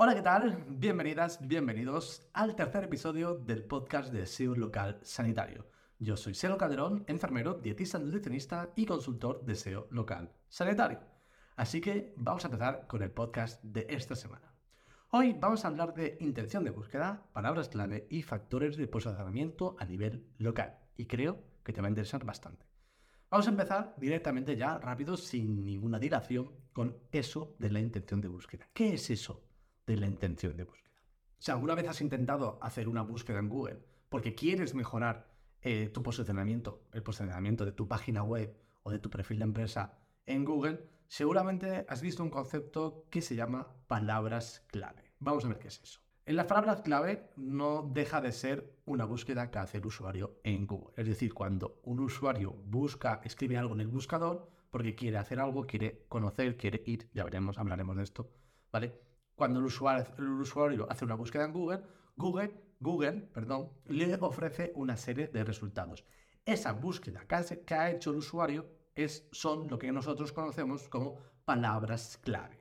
Hola, ¿qué tal? Bienvenidas, bienvenidos al tercer episodio del podcast de SEO local sanitario. Yo soy Selo Calderón, enfermero, dietista nutricionista y consultor de SEO local sanitario. Así que vamos a empezar con el podcast de esta semana. Hoy vamos a hablar de intención de búsqueda, palabras clave y factores de posicionamiento a nivel local. Y creo que te va a interesar bastante. Vamos a empezar directamente ya, rápido, sin ninguna dilación, con eso de la intención de búsqueda. ¿Qué es eso de la intención de búsqueda? Si alguna vez has intentado hacer una búsqueda en Google porque quieres mejorar eh, tu posicionamiento, el posicionamiento de tu página web o de tu perfil de empresa en Google, seguramente has visto un concepto que se llama palabras clave. Vamos a ver qué es eso. En las palabras clave no deja de ser una búsqueda que hace el usuario en Google. Es decir, cuando un usuario busca, escribe algo en el buscador porque quiere hacer algo, quiere conocer, quiere ir, ya veremos, hablaremos de esto, ¿vale? Cuando el usuario, hace una búsqueda en Google, Google, Google perdón, le ofrece una serie de resultados. Esa búsqueda que ha hecho el usuario es, son lo que nosotros conocemos como palabras clave.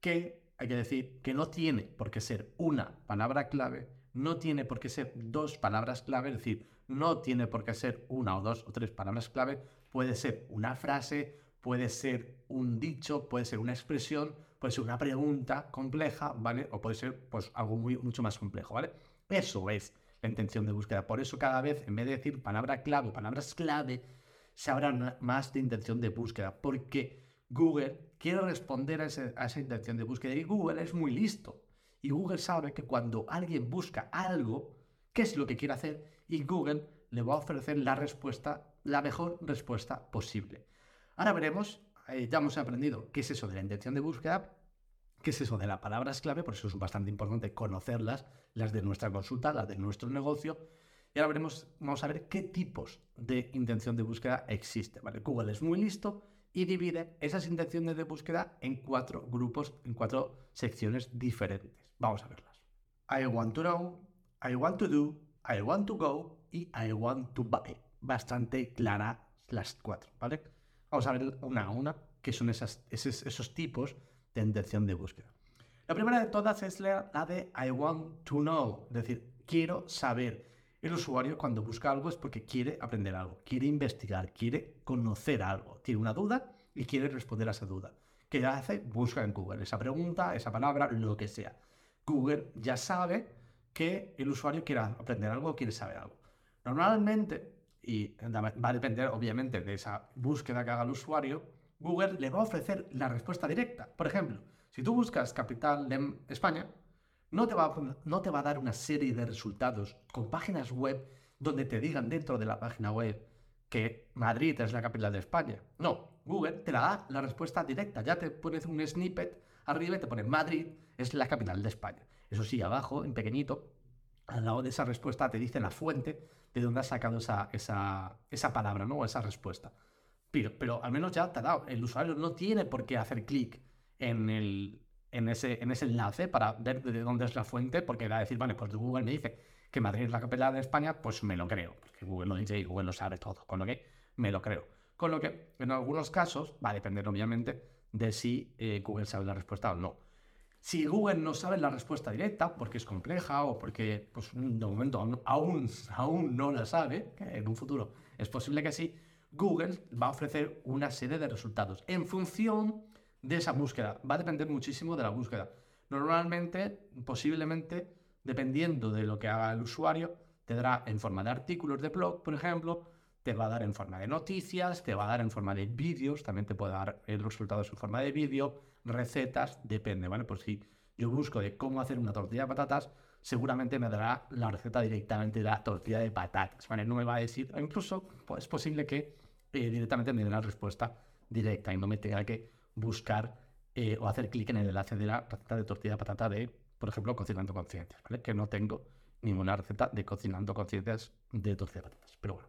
Que hay que decir que no tiene por qué ser una palabra clave, no tiene por qué ser dos palabras clave, es decir, no tiene por qué ser una o dos o tres palabras clave, puede ser una frase, puede ser un dicho, puede ser una expresión, puede ser una pregunta compleja, ¿vale? O puede ser pues algo muy, mucho más complejo, ¿vale? Eso es la intención de búsqueda. Por eso cada vez, en vez de decir palabra clave palabras clave, se habla más de intención de búsqueda, porque Google quiere responder a, esa intención de búsqueda y Google es muy listo. Y Google sabe que cuando alguien busca algo, ¿qué es lo que quiere hacer? Y Google le va a ofrecer la respuesta, la mejor respuesta posible. Ahora veremos, eh, ya hemos aprendido qué es eso de la intención de búsqueda, qué es eso de las palabras clave, por eso es bastante importante conocerlas, las de nuestra consulta, las de nuestro negocio, y ahora veremos, vamos a ver qué tipos de intención de búsqueda existe. ¿vale? Google es muy listo y divide esas intenciones de búsqueda en cuatro grupos, en cuatro secciones diferentes. Vamos a verlas. I want to know, I want to do, I want to go y I want to buy. Bastante clara las cuatro, ¿vale? Vamos a ver una a una qué son esas, esos, esos tipos de intención de búsqueda. La primera de todas es la, de I want to know, es decir, quiero saber. El usuario cuando busca algo es porque quiere aprender algo, quiere investigar, quiere conocer algo, tiene una duda y quiere responder a esa duda. ¿Qué hace? Busca en Google esa pregunta, esa palabra, lo que sea. Google ya sabe que el usuario quiere aprender algo o quiere saber algo. Normalmente, y va a depender obviamente de esa búsqueda que haga el usuario, Google le va a ofrecer la respuesta directa. Por ejemplo, si tú buscas capital de España, no te, va a, no te va a dar una serie de resultados con páginas web donde te digan dentro de la página web que Madrid es la capital de España. No, Google te la da la respuesta directa. Ya te pones un snippet arriba y te pone Madrid es la capital de España. Eso sí, abajo, en pequeñito, al lado de esa respuesta te dice la fuente de donde has sacado esa, esa, esa palabra, ¿no? O esa respuesta. Pero, pero al menos ya te ha dado. El usuario no tiene por qué hacer clic en en ese, en ese enlace para ver de dónde es la fuente, porque va a decir, vale, pues Google me dice que Madrid es la capital de España, pues me lo creo, porque Google lo dice y Google lo sabe todo, con lo que me lo creo. Con lo que en algunos casos va a depender obviamente de si eh, Google sabe la respuesta o no. Si Google no sabe la respuesta directa, porque es compleja o porque pues, de momento aún, aún no la sabe, en un futuro es posible que sí, Google va a ofrecer una serie de resultados en función de esa búsqueda. Va a depender muchísimo de la búsqueda. Normalmente, posiblemente, dependiendo de lo que haga el usuario, te dará en forma de artículos de blog, por ejemplo, te va a dar en forma de noticias, te va a dar en forma de vídeos, también te puede dar el resultado en forma de vídeo, recetas, depende, ¿vale? Pues si yo busco de cómo hacer una tortilla de patatas, seguramente me dará la receta directamente de la tortilla de patatas, ¿vale? No me va a decir, incluso pues, es posible que eh, directamente me dé la respuesta directa y no me tenga que buscar eh, o hacer clic en el enlace de la receta de tortilla de patata de, por ejemplo, Cocinando Conciencias, ¿vale? Que no tengo ninguna receta de Cocinando Conciencias de tortilla de patatas. Pero bueno,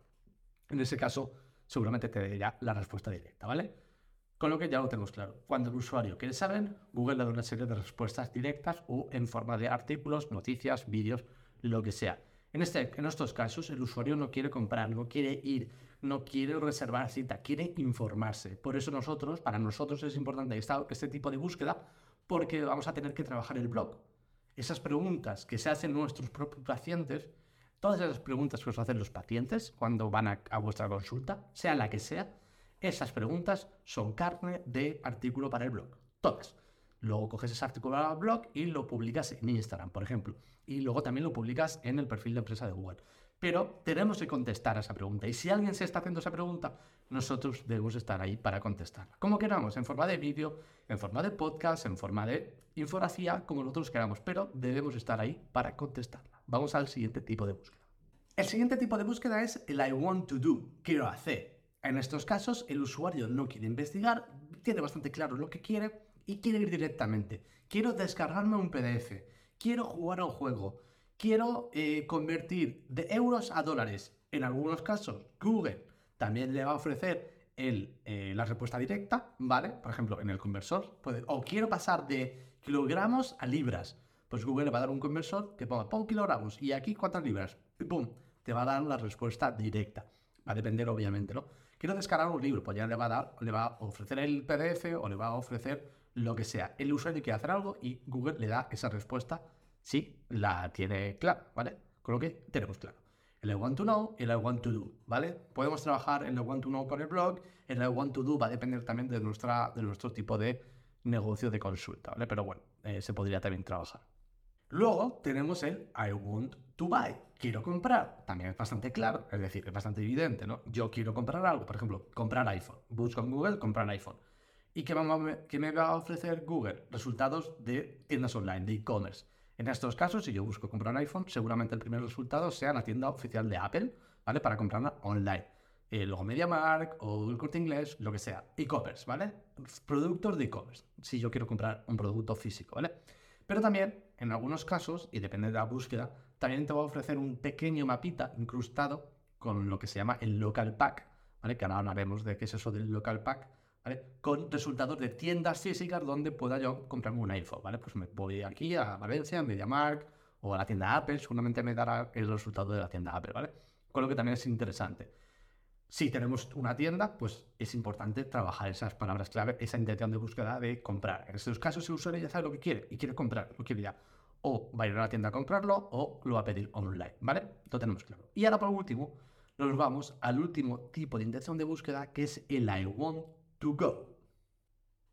en ese caso seguramente te ya la respuesta directa, ¿vale? Con lo que ya lo tenemos claro. Cuando el usuario quiere saber, Google le da una serie de respuestas directas o en forma de artículos, noticias, vídeos, lo que sea. En, este, en estos casos, el usuario no quiere comprar, no quiere ir, no quiere reservar cita, quiere informarse. Por eso nosotros, para nosotros es importante este tipo de búsqueda porque vamos a tener que trabajar el blog. Esas preguntas que se hacen nuestros propios pacientes, todas esas preguntas que os hacen los pacientes cuando van a, a vuestra consulta, sea la que sea, esas preguntas son carne de artículo para el blog. Todas. Luego coges ese artículo para el blog y lo publicas en Instagram, por ejemplo. Y luego también lo publicas en el perfil de empresa de Google. Pero tenemos que contestar a esa pregunta. Y si alguien se está haciendo esa pregunta, nosotros debemos estar ahí para contestarla. Como queramos, en forma de vídeo, en forma de podcast, en forma de infografía, como nosotros queramos. Pero debemos estar ahí para contestarla. Vamos al siguiente tipo de búsqueda. El siguiente tipo de búsqueda es el I want to do, quiero hacer. En estos casos, el usuario no quiere investigar, tiene bastante claro lo que quiere y quiere ir directamente. Quiero descargarme un PDF, quiero jugar a un juego, quiero eh, convertir de euros a dólares. En algunos casos, Google también le va a ofrecer el, eh, la respuesta directa, ¿vale? Por ejemplo, en el conversor, o quiero pasar de kilogramos a libras. Pues Google le va a dar un conversor que ponga, pon kilogramos y aquí cuántas libras, y pum, te va a dar la respuesta directa. Va a depender, obviamente, ¿no? Quiero descargar un libro, pues ya le va a dar, le va a ofrecer el PDF o le va a ofrecer lo que sea. El usuario quiere hacer algo y Google le da esa respuesta si la tiene clara, ¿vale? Con lo que tenemos claro. El I want to know y el I want to do, ¿vale? Podemos trabajar en el I want to know con el blog, el I want to do va a depender también de, nuestra, de nuestro tipo de negocio de consulta, ¿vale? Pero bueno, eh, se podría también trabajar. Luego tenemos el I want to buy, quiero comprar. También es bastante claro, es decir, es bastante evidente, ¿no? Yo quiero comprar algo, por ejemplo, comprar iPhone. Busco en Google, comprar iPhone. ¿Y qué, me va a ofrecer Google? Resultados de tiendas online, de e-commerce. En estos casos, si yo busco comprar un iPhone, seguramente el primer resultado sea la tienda oficial de Apple, ¿vale? Para comprarla online. Eh, luego MediaMark o el Corte Inglés, lo que sea. E-commerce, ¿vale? Productos de e-commerce. Si yo quiero comprar un producto físico, ¿vale? Pero también, en algunos casos, y depende de la búsqueda, también te va a ofrecer un pequeño mapita incrustado con lo que se llama el local pack, ¿vale? Que ahora hablaremos de qué es eso del local pack con resultados de tiendas físicas donde pueda yo comprarme un iPhone, ¿vale? Pues me voy aquí a Valencia, a MediaMark o a la tienda Apple, seguramente me dará el resultado de la tienda Apple, ¿vale? Con lo que también es interesante. Si tenemos una tienda, pues es importante trabajar esas palabras clave, esa intención de búsqueda de comprar. En estos casos, el usuario ya sabe lo que quiere y quiere comprar, lo quiere ya. O va a ir a la tienda a comprarlo o lo va a pedir online, ¿vale? Lo tenemos claro. Y ahora, por último, nos vamos al último tipo de intención de búsqueda, que es el I want to go.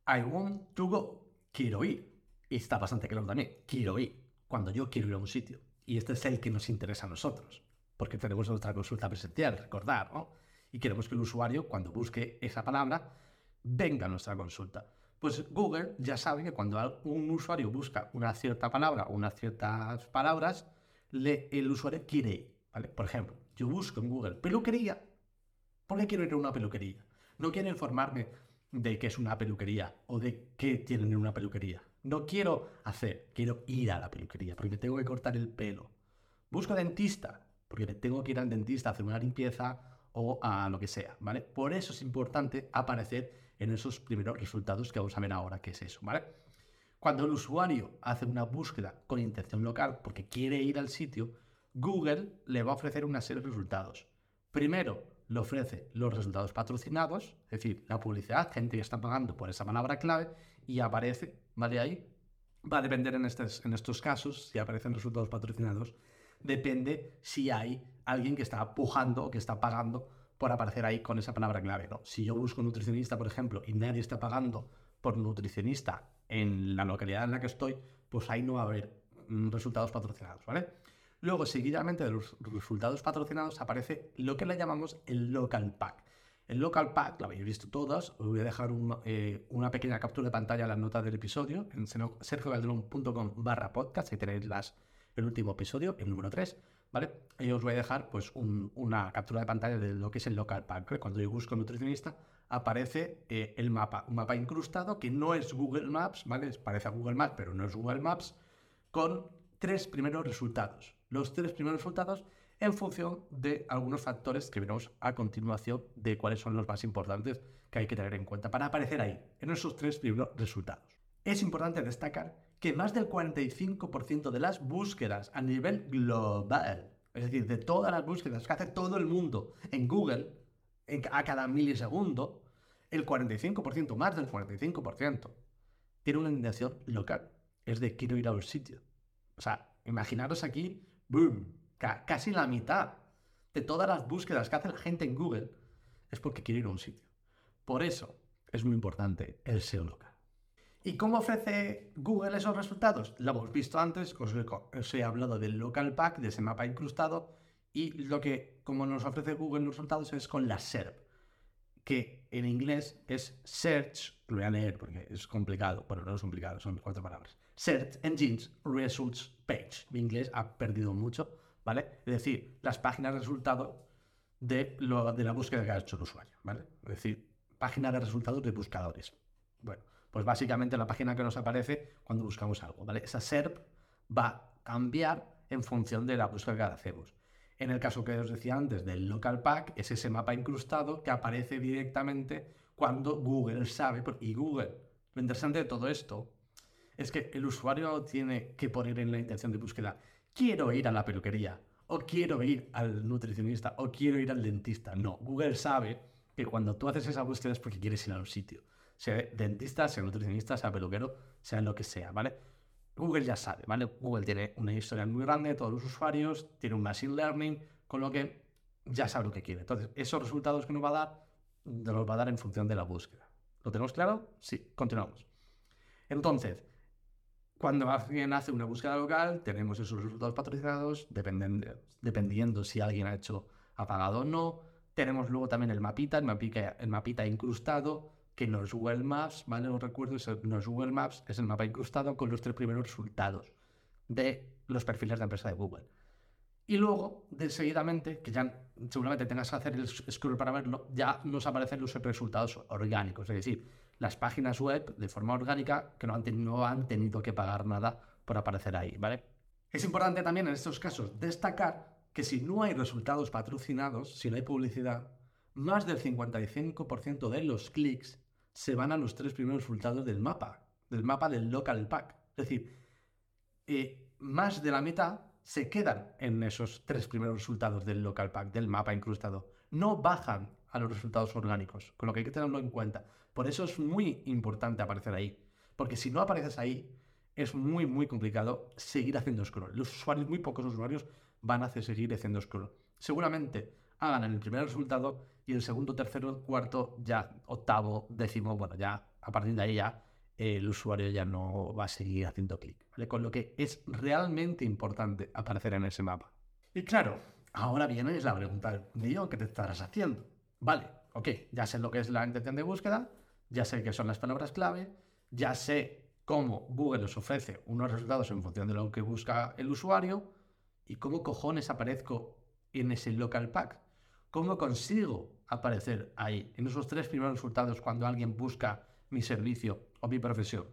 I want to go. Quiero ir. Está bastante claro también. Quiero ir. Cuando yo quiero ir a un sitio. Y este es el que nos interesa a nosotros. Porque tenemos nuestra consulta presencial, recordar, ¿no? Y queremos que el usuario, cuando busque esa palabra, venga a nuestra consulta. Pues Google ya sabe que cuando un usuario busca una cierta palabra o unas ciertas palabras, el usuario quiere ir. ¿vale? Por ejemplo, yo busco en Google peluquería. ¿Por qué quiero ir a una peluquería? No quiero informarme de qué es una peluquería o de qué tienen en una peluquería. No quiero hacer, quiero ir a la peluquería porque tengo que cortar el pelo. Busco dentista porque tengo que ir al dentista a hacer una limpieza o a lo que sea, ¿vale? Por eso es importante aparecer en esos primeros resultados que vamos a ver ahora qué es eso, ¿vale? Cuando el usuario hace una búsqueda con intención local porque quiere ir al sitio, Google le va a ofrecer una serie de resultados. Primero, le ofrece los resultados patrocinados, es decir, la publicidad, gente que está pagando por esa palabra clave y aparece, ¿vale? Ahí va a depender en estos, en estos casos, si aparecen resultados patrocinados, depende si hay alguien que está pujando o que está pagando por aparecer ahí con esa palabra clave, ¿no? Si yo busco nutricionista, por ejemplo, y nadie está pagando por nutricionista en la localidad en la que estoy, pues ahí no va a haber mm, resultados patrocinados, ¿vale? Luego, seguidamente de los resultados patrocinados, aparece lo que le llamamos el local pack. El local pack, lo habéis visto todos, os voy a dejar eh, una pequeña captura de pantalla en las notas del episodio en sergiovaldelón.com barra podcast, ahí tenéis las, el último episodio, el número 3, ¿vale? Y os voy a dejar pues una captura de pantalla de lo que es el local pack. Cuando yo busco nutricionista, aparece eh, el mapa, un mapa incrustado que no es Google Maps, ¿vale? Parece a Google Maps, pero no es Google Maps, con tres primeros resultados los tres primeros resultados en función de algunos factores que veremos a continuación de cuáles son los más importantes que hay que tener en cuenta para aparecer ahí, en esos tres primeros resultados. Es importante destacar que más del 45% de las búsquedas a nivel global, es decir, de todas las búsquedas que hace todo el mundo en Google a cada milisegundo, el 45%, más del 45%, tiene una indexación local. Es de quiero ir a un sitio. O sea, imaginaros aquí, boom, casi la mitad de todas las búsquedas que hace la gente en Google es porque quiere ir a un sitio. Por eso es muy importante el SEO local. ¿Y cómo ofrece Google esos resultados? Lo hemos visto antes, os he, hablado del local pack, de ese mapa incrustado, y lo que, como nos ofrece Google los resultados, es con la SERP, que en inglés es Search, lo voy a leer porque es complicado, bueno, no es complicado, son cuatro palabras. Search Engines Results Page. Mi inglés ha perdido mucho, ¿vale? Es decir, las páginas de resultado de, lo, de la búsqueda que ha hecho el usuario, ¿vale? Es decir, página de resultados de buscadores. Bueno, pues básicamente la página que nos aparece cuando buscamos algo. Esa SERP va a cambiar en función de la búsqueda que hacemos. En el caso que os decía antes del local pack, es ese mapa incrustado que aparece directamente cuando Google sabe, y Google, lo interesante de todo esto es que el usuario tiene que poner en la intención de búsqueda, quiero ir a la peluquería, o quiero ir al nutricionista, o quiero ir al dentista. No, Google sabe que cuando tú haces esa búsqueda es porque quieres ir a un sitio. Sea dentista, sea nutricionista, sea peluquero, sea lo que sea, ¿vale? Google ya sabe, ¿vale? Google tiene una historia muy grande de todos los usuarios, tiene un machine learning, con lo que ya sabe lo que quiere. Entonces, esos resultados que nos va a dar, nos va a dar en función de la búsqueda. ¿Lo tenemos claro? Sí, continuamos. Entonces, cuando alguien hace una búsqueda local, tenemos esos resultados patrocinados, dependiendo, dependiendo si alguien ha hecho apagado o no, tenemos luego también el mapita, el mapita, el mapita incrustado, que no es Google Maps, ¿vale? Os recuerdo, no es Google Maps, es el mapa incrustado con los tres primeros resultados de los perfiles de empresa de Google. Y luego, de seguidamente, que ya seguramente tengas que hacer el scroll para verlo, ya nos aparecen los resultados orgánicos, es decir, las páginas web de forma orgánica que no han, no han tenido que pagar nada por aparecer ahí, ¿vale? Es importante también en estos casos destacar que si no hay resultados patrocinados, si no hay publicidad, más del 55% de los clics se van a los tres primeros resultados del mapa, del mapa del local pack. Es decir, eh, más de la mitad se quedan en esos tres primeros resultados del local pack, del mapa incrustado. No bajan a los resultados orgánicos, con lo que hay que tenerlo en cuenta. Por eso es muy importante aparecer ahí. Porque si no apareces ahí, es muy, muy complicado seguir haciendo scroll. Los usuarios, muy pocos usuarios, van a seguir haciendo scroll. Seguramente hagan el primer resultado y el segundo, tercero, cuarto, ya octavo, décimo, bueno, ya a partir de ahí ya el usuario ya no va a seguir haciendo clic. Con lo que es realmente importante aparecer en ese mapa. Y claro, ahora viene la pregunta del millón que te estarás haciendo. Vale, ok, ya sé lo que es la intención de búsqueda, ya sé qué son las palabras clave, ya sé cómo Google nos ofrece unos resultados en función de lo que busca el usuario, ¿Y cómo cojones aparezco en ese local pack? ¿Cómo consigo aparecer ahí, en esos tres primeros resultados cuando alguien busca mi servicio o mi profesión?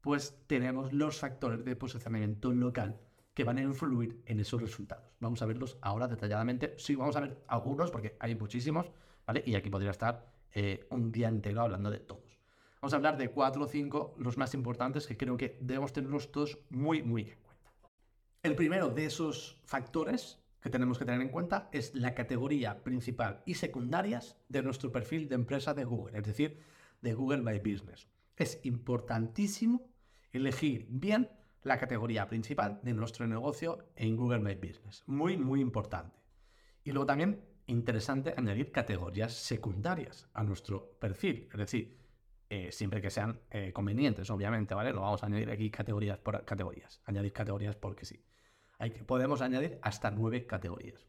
Pues tenemos los factores de posicionamiento local que van a influir en esos resultados. Vamos a verlos ahora detalladamente. Sí, vamos a ver algunos porque hay muchísimos, ¿vale? Y aquí podría estar eh, un día entero hablando de todos. Vamos a hablar de cuatro o cinco, los más importantes, que creo que debemos tenerlos todos muy, muy bien. El primero de esos factores que tenemos que tener en cuenta es la categoría principal y secundarias de nuestro perfil de empresa de Google, es decir, de Google My Business. Es importantísimo elegir bien la categoría principal de nuestro negocio en Google My Business. Muy, muy importante. Y luego también interesante añadir categorías secundarias a nuestro perfil, es decir, eh, siempre que sean eh, convenientes, obviamente, ¿vale? Lo vamos a añadir aquí categorías por categorías, añadir categorías porque sí hay que, podemos añadir hasta nueve categorías.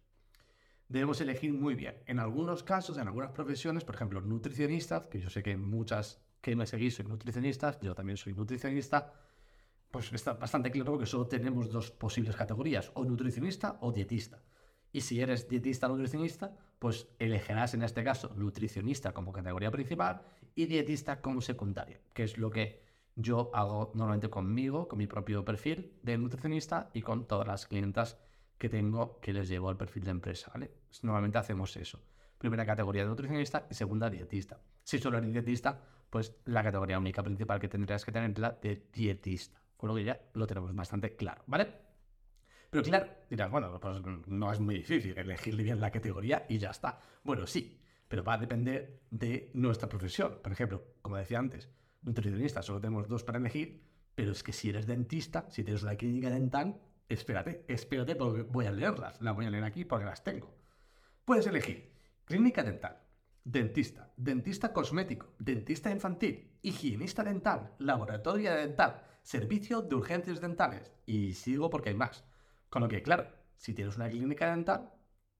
Debemos elegir muy bien. En algunos casos, en algunas profesiones, por ejemplo, nutricionistas, que yo sé que muchas que me seguís soy nutricionistas, yo también soy nutricionista, pues está bastante claro que solo tenemos dos posibles categorías, o nutricionista o dietista. Y si eres dietista o nutricionista, pues elegirás en este caso nutricionista como categoría principal y dietista como secundaria, que es lo que yo hago normalmente conmigo, con mi propio perfil de nutricionista y con todas las clientas que tengo que les llevo al perfil de empresa, ¿vale? Normalmente hacemos eso. Primera categoría de nutricionista y segunda dietista. Si solo eres dietista, pues la categoría única principal que tendrías que tener es la de dietista. Con lo que ya lo tenemos bastante claro, ¿vale? Pero claro, dirás, bueno, pues no es muy difícil elegirle bien la categoría y ya está. Bueno, sí, pero va a depender de nuestra profesión. Por ejemplo, como decía antes, nutricionista solo tenemos dos para elegir, pero es que si eres dentista, si tienes la clínica dental, espérate, espérate porque voy a leerlas. Las voy a leer aquí porque las tengo. Puedes elegir clínica dental, dentista, dentista cosmético, dentista infantil, higienista dental, laboratorio dental, servicio de urgencias dentales. Y sigo porque hay más. Con lo que, claro, si tienes una clínica dental,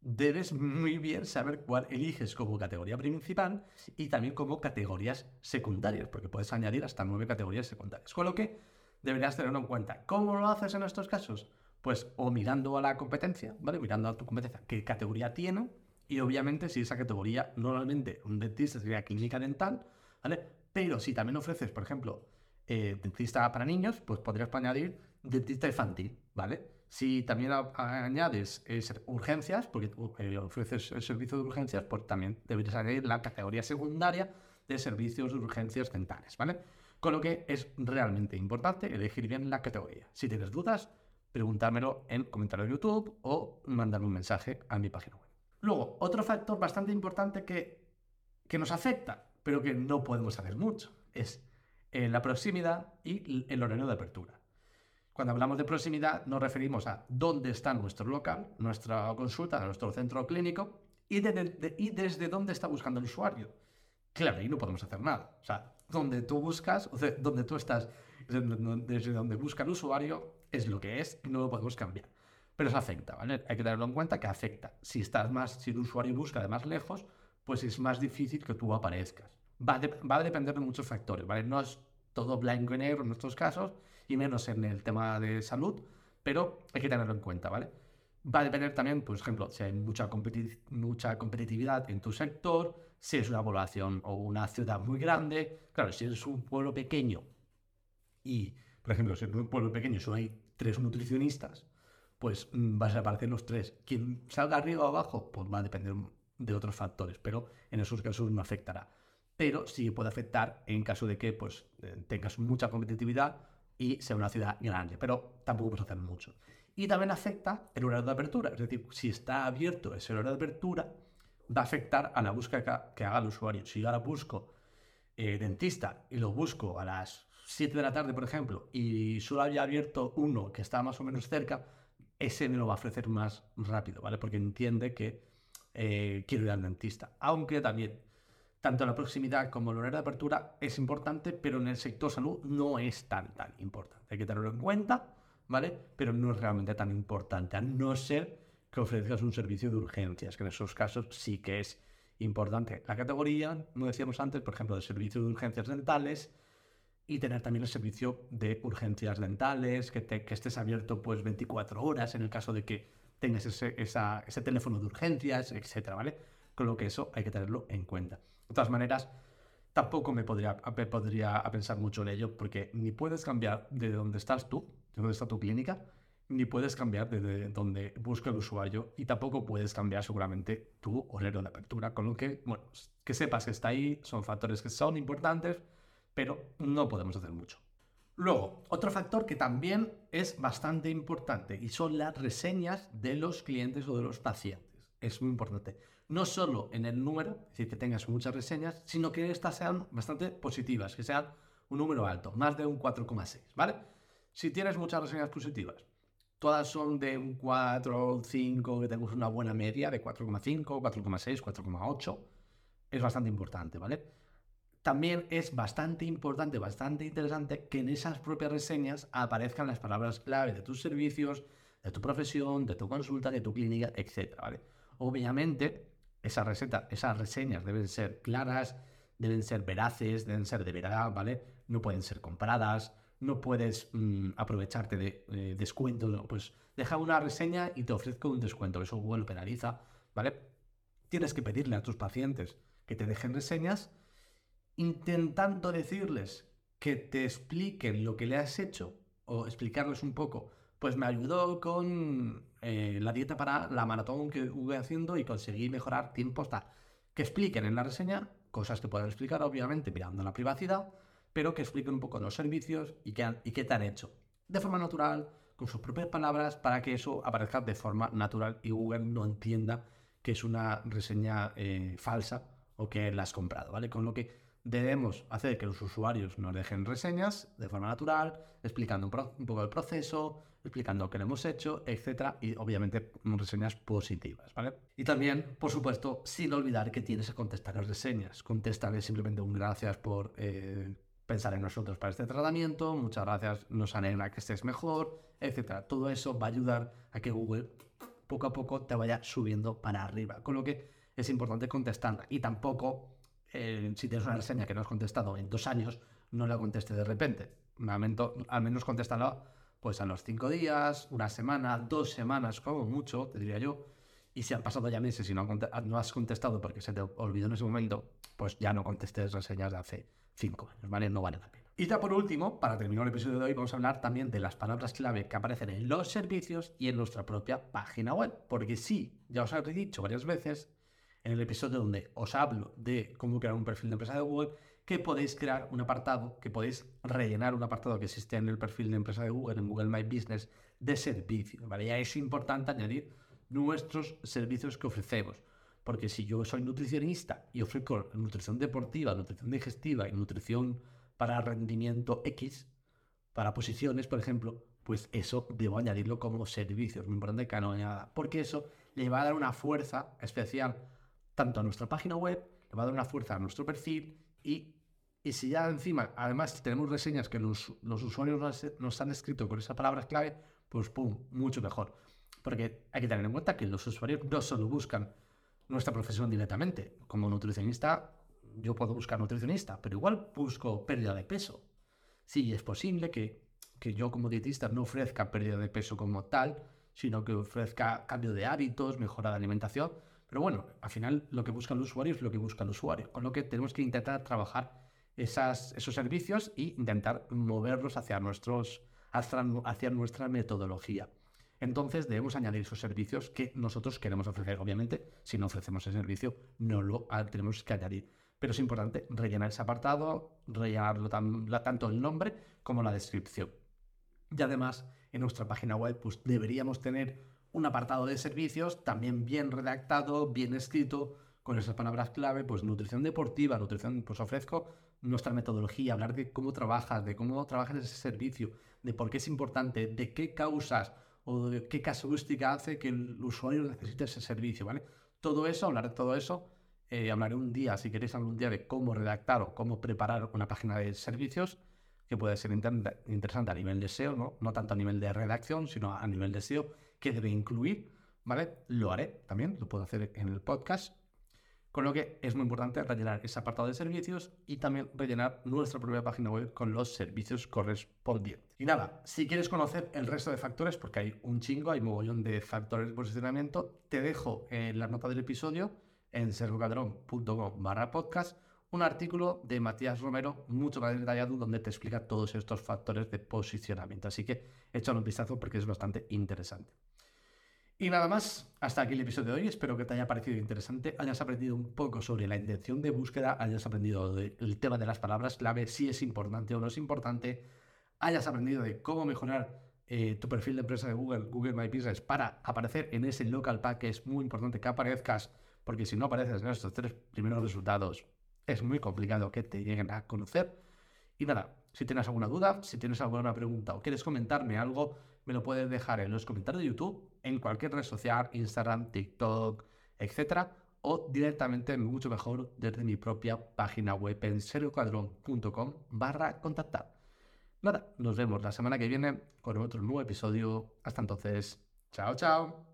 debes muy bien saber cuál eliges como categoría principal y también como categorías secundarias, porque puedes añadir hasta nueve categorías secundarias. Con lo que deberías tenerlo en cuenta. ¿Cómo lo haces en estos casos? Pues o mirando a la competencia, ¿vale? Mirando a tu competencia, qué categoría tiene y obviamente si esa categoría, normalmente un dentista sería clínica dental, ¿vale? Pero si también ofreces, por ejemplo, eh, dentista para niños, pues podrías añadir dentista infantil, ¿vale? Si también añades eh, urgencias, porque eh, ofreces el servicio de urgencias, pues también deberías añadir la categoría secundaria de servicios de urgencias dentales, ¿vale? Con lo que es realmente importante elegir bien la categoría. Si tienes dudas, pregúntamelo en comentarios de YouTube o mandarme un mensaje a mi página web. Luego, otro factor bastante importante que, que nos afecta, pero que no podemos hacer mucho, es eh, la proximidad y el horario de apertura. Cuando hablamos de proximidad nos referimos a dónde está nuestro local, nuestra consulta, nuestro centro clínico y, y desde dónde está buscando el usuario. Claro, ahí no podemos hacer nada. O sea, donde tú buscas, o sea, donde tú estás, desde donde busca el usuario, es lo que es y no lo podemos cambiar. Pero eso afecta, ¿vale? Hay que tenerlo en cuenta que afecta. Si estás más, si el usuario busca de más lejos, pues es más difícil que tú aparezcas. Va, va a depender de muchos factores, ¿vale? No es todo blanco y negro en nuestros casos, y menos en el tema de salud, pero hay que tenerlo en cuenta, ¿vale? Va a depender también, por ejemplo, si hay mucha, mucha competitividad en tu sector, si es una población o una ciudad muy grande. Claro, si es un pueblo pequeño y, por ejemplo, si es un pueblo pequeño solo hay tres nutricionistas, pues mm, vas a aparecer los tres. Quien salga arriba o abajo, pues va a depender de otros factores, pero en esos casos no afectará. Pero sí puede afectar en caso de que pues, eh, tengas mucha competitividad y sea una ciudad grande, pero tampoco puedes hacer mucho. Y también afecta el horario de apertura, es decir, si está abierto ese horario de apertura, va a afectar a la búsqueda que haga el usuario. Si yo ahora busco eh, dentista y lo busco a las 7 de la tarde, por ejemplo, y solo haya abierto uno que está más o menos cerca, ese me lo va a ofrecer más rápido, ¿vale? Porque entiende que eh, quiero ir al dentista. Aunque también tanto la proximidad como el horario de apertura es importante, pero en el sector salud no es tan, tan importante. Hay que tenerlo en cuenta, ¿vale? Pero no es realmente tan importante, a no ser que ofrezcas un servicio de urgencias, que en esos casos sí que es importante. La categoría, como decíamos antes, por ejemplo, de servicio de urgencias dentales y tener también el servicio de urgencias dentales, que, que estés abierto pues 24 horas en el caso de que tengas ese, ese teléfono de urgencias, etcétera, ¿vale? Con lo que eso hay que tenerlo en cuenta. De todas maneras, tampoco me podría, podría pensar mucho en ello porque ni puedes cambiar de dónde estás tú, de dónde está tu clínica, ni puedes cambiar de donde busca el usuario y tampoco puedes cambiar seguramente tu horario de apertura. Con lo que, bueno, que sepas que está ahí, son factores que son importantes, pero no podemos hacer mucho. Luego, otro factor que también es bastante importante y son las reseñas de los clientes o de los pacientes. Es muy importante no solo en el número, es decir, que tengas muchas reseñas, sino que estas sean bastante positivas, que sean un número alto, más de un 4,6, ¿vale? Si tienes muchas reseñas positivas, todas son de un 4 5, que tengas una buena media de 4,5, 4,6, 4,8, es bastante importante, ¿vale? También es bastante importante, bastante interesante que en esas propias reseñas aparezcan las palabras clave de tus servicios, de tu profesión, de tu consulta, de tu clínica, etc. Obviamente, esas esas reseñas deben ser claras, deben ser veraces, deben ser de verdad, ¿vale? No pueden ser compradas, no puedes mm, aprovecharte de eh, descuentos, pues deja una reseña y te ofrezco un descuento, eso Google penaliza, ¿vale? Tienes que pedirle a tus pacientes que te dejen reseñas intentando decirles que te expliquen lo que le has hecho o explicarles un poco pues me ayudó con eh, la dieta para la maratón que estuve haciendo y conseguí mejorar tiempos tal. Que expliquen en la reseña cosas que puedan explicar, obviamente, mirando la privacidad, pero que expliquen un poco los servicios y qué, y qué te han hecho. De forma natural, con sus propias palabras, para que eso aparezca de forma natural y Google no entienda que es una reseña eh, falsa o que la has comprado, ¿vale? Con lo que Debemos hacer que los usuarios nos dejen reseñas de forma natural, explicando un, poco el proceso, explicando le hemos hecho, etcétera, y obviamente reseñas positivas, ¿vale? Y también, por supuesto, sin olvidar que tienes que contestar las reseñas. Contestarle simplemente un gracias por eh, pensar en nosotros para este tratamiento, muchas gracias, nos alegra que estés mejor, etcétera. Todo eso va a ayudar a que Google poco a poco te vaya subiendo para arriba, con lo que es importante contestarla. Y tampoco, eh, si tienes una reseña que no has contestado en dos años, no la conteste de repente. al menos contéstala pues a los cinco días, una semana, dos semanas, como mucho, te diría yo. Y si han pasado ya meses y no, no has contestado porque se te olvidó en ese momento, pues ya no contestes reseñas de hace cinco años, ¿vale? No vale la pena. Y ya por último, para terminar el episodio de hoy, vamos a hablar también de las palabras clave que aparecen en los servicios y en nuestra propia página web. Porque sí, ya os he dicho varias veces en el episodio donde os hablo de cómo crear un perfil de empresa de Google, que podéis crear un apartado, que podéis rellenar un apartado que existe en el perfil de empresa de Google, en Google My Business, de servicio. ¿vale? Ya es importante añadir nuestros servicios que ofrecemos. Porque si yo soy nutricionista y ofrezco nutrición deportiva, nutrición digestiva y nutrición para rendimiento X, para posiciones, por ejemplo, pues eso debo añadirlo como servicio. Es muy importante que no añada, porque eso le va a dar una fuerza especial tanto a nuestra página web, le va a dar una fuerza a nuestro perfil y, y si ya encima, además tenemos reseñas que los, los usuarios nos, nos, han escrito con esas palabras clave, pues pum, mucho mejor. Porque hay que tener en cuenta que los usuarios no solo buscan nuestra profesión directamente. Como nutricionista, yo puedo buscar nutricionista, pero igual busco pérdida de peso. Sí, es posible que, que yo como dietista no ofrezca pérdida de peso como tal, sino que ofrezca cambio de hábitos, mejora de alimentación. Pero bueno, al final lo que busca el usuario es lo que busca el usuario, con lo que tenemos que intentar trabajar esos servicios e intentar moverlos hacia, nuestros, hacia nuestra metodología. Entonces debemos añadir esos servicios que nosotros queremos ofrecer. Obviamente, si no ofrecemos ese servicio, no lo tenemos que añadir. Pero es importante rellenar ese apartado, rellenarlo tanto el nombre como la descripción. Y además, en nuestra página web, pues deberíamos tener un apartado de servicios también bien redactado, bien escrito, con esas palabras clave, pues nutrición deportiva, nutrición, pues ofrezco nuestra metodología, hablar de cómo trabajas, de cómo trabajas ese servicio, de por qué es importante, de qué causas o de qué casuística hace que el usuario necesite ese servicio, ¿vale? Todo eso, hablar de todo eso, eh, hablaré un día, si queréis un día de cómo redactar o cómo preparar una página de servicios, que puede ser interesante a nivel de SEO, ¿no? No tanto a nivel de redacción, sino a nivel de SEO, que debe incluir, ¿vale? Lo haré también, lo puedo hacer en el podcast con lo que es muy importante rellenar ese apartado de servicios y también rellenar nuestra propia página web con los servicios correspondientes. Y nada, si quieres conocer el resto de factores, porque hay un chingo, hay mogollón de factores de posicionamiento, te dejo en la nota del episodio en sergocadrón.com barra podcast un artículo de Matías Romero mucho más detallado donde te explica todos estos factores de posicionamiento. Así que échale un vistazo porque es bastante interesante. Y nada más, hasta aquí el episodio de hoy. Espero que te haya parecido interesante, hayas aprendido un poco sobre la intención de búsqueda, hayas aprendido el tema de las palabras clave, si es importante o no es importante, hayas aprendido de cómo mejorar eh, tu perfil de empresa de Google, Google My Business, para aparecer en ese local pack, que es muy importante que aparezcas, porque si no apareces en estos tres primeros resultados, es muy complicado que te lleguen a conocer. Y nada, si tienes alguna duda, si tienes alguna pregunta o quieres comentarme algo, me lo puedes dejar en los comentarios de YouTube, en cualquier red social, Instagram, TikTok, etc. O directamente, mucho mejor, desde mi propia página web en seriocuadrón.com barra contactar. Nada, nos vemos la semana que viene con otro nuevo episodio. Hasta entonces, chao, chao.